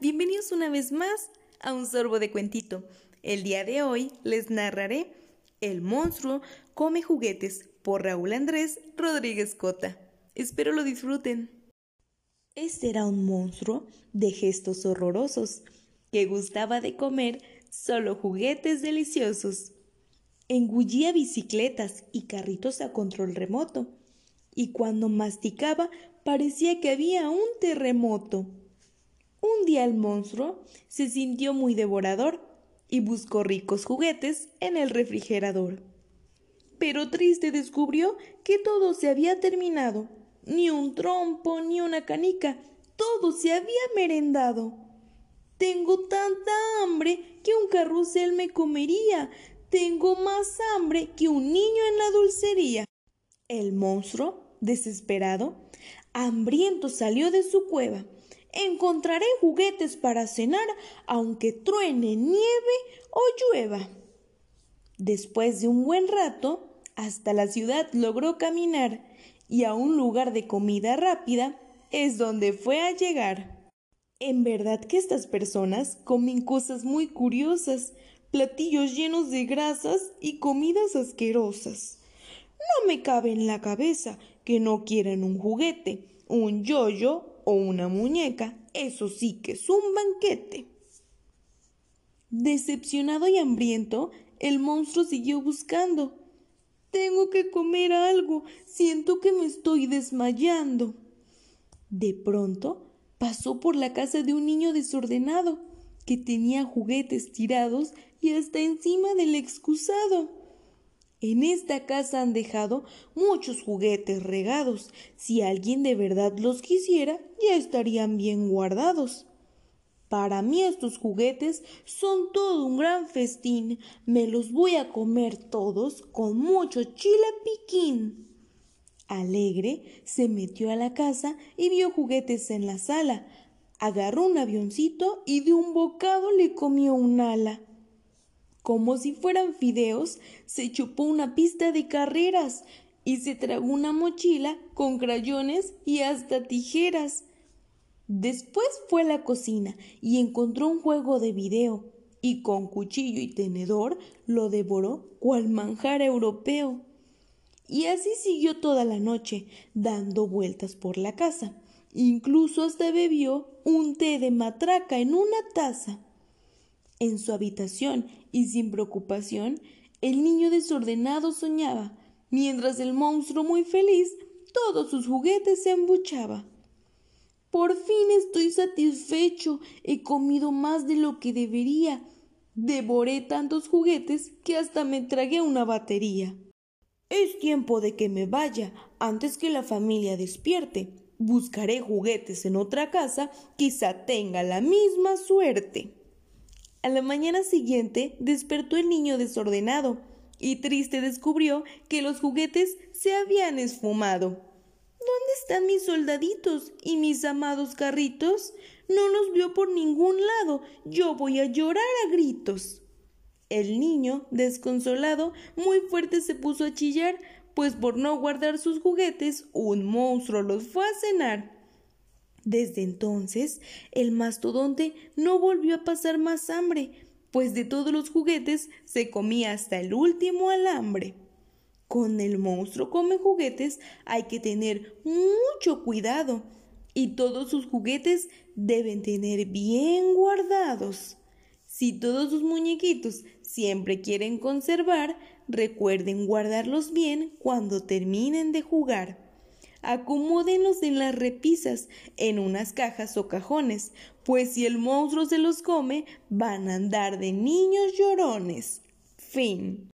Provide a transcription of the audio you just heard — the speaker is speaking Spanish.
bienvenidos una vez más a un sorbo de cuentito. El día de hoy les narraré El monstruo come juguetes por Raúl Andrés Rodríguez Cota. Espero lo disfruten. Este era un monstruo de gestos horrorosos que gustaba de comer solo juguetes deliciosos. Engullía bicicletas y carritos a control remoto y cuando masticaba parecía que había un terremoto. Un día el monstruo se sintió muy devorador y buscó ricos juguetes en el refrigerador. Pero triste descubrió que todo se había terminado. Ni un trompo, ni una canica, todo se había merendado. Tengo tanta hambre que un carrusel me comería. Tengo más hambre que un niño en la dulcería. El monstruo, desesperado, hambriento salió de su cueva encontraré juguetes para cenar aunque truene, nieve o llueva. Después de un buen rato, hasta la ciudad logró caminar y a un lugar de comida rápida es donde fue a llegar. En verdad que estas personas comen cosas muy curiosas, platillos llenos de grasas y comidas asquerosas. No me cabe en la cabeza que no quieren un juguete, un yoyo o una muñeca, eso sí que es un banquete. Decepcionado y hambriento, el monstruo siguió buscando. Tengo que comer algo. Siento que me estoy desmayando. De pronto pasó por la casa de un niño desordenado que tenía juguetes tirados y hasta encima del excusado. En esta casa han dejado muchos juguetes regados. Si alguien de verdad los quisiera, ya estarían bien guardados. Para mí estos juguetes son todo un gran festín. Me los voy a comer todos con mucho chile piquín. Alegre se metió a la casa y vio juguetes en la sala. Agarró un avioncito y de un bocado le comió un ala como si fueran fideos, se chupó una pista de carreras y se tragó una mochila con crayones y hasta tijeras. Después fue a la cocina y encontró un juego de video y con cuchillo y tenedor lo devoró cual manjar europeo. Y así siguió toda la noche, dando vueltas por la casa. Incluso hasta bebió un té de matraca en una taza. En su habitación y sin preocupación, el niño desordenado soñaba, mientras el monstruo muy feliz todos sus juguetes se embuchaba. Por fin estoy satisfecho, he comido más de lo que debería. Devoré tantos juguetes que hasta me tragué una batería. Es tiempo de que me vaya antes que la familia despierte. Buscaré juguetes en otra casa, quizá tenga la misma suerte. A la mañana siguiente despertó el niño desordenado y triste descubrió que los juguetes se habían esfumado. ¿Dónde están mis soldaditos y mis amados carritos? No los vio por ningún lado. Yo voy a llorar a gritos. El niño, desconsolado, muy fuerte se puso a chillar, pues por no guardar sus juguetes, un monstruo los fue a cenar. Desde entonces, el mastodonte no volvió a pasar más hambre, pues de todos los juguetes se comía hasta el último alambre. Con el monstruo come juguetes hay que tener mucho cuidado y todos sus juguetes deben tener bien guardados. Si todos sus muñequitos siempre quieren conservar, recuerden guardarlos bien cuando terminen de jugar acomódenlos en las repisas, en unas cajas o cajones, pues si el monstruo se los come, van a andar de niños llorones. Fin.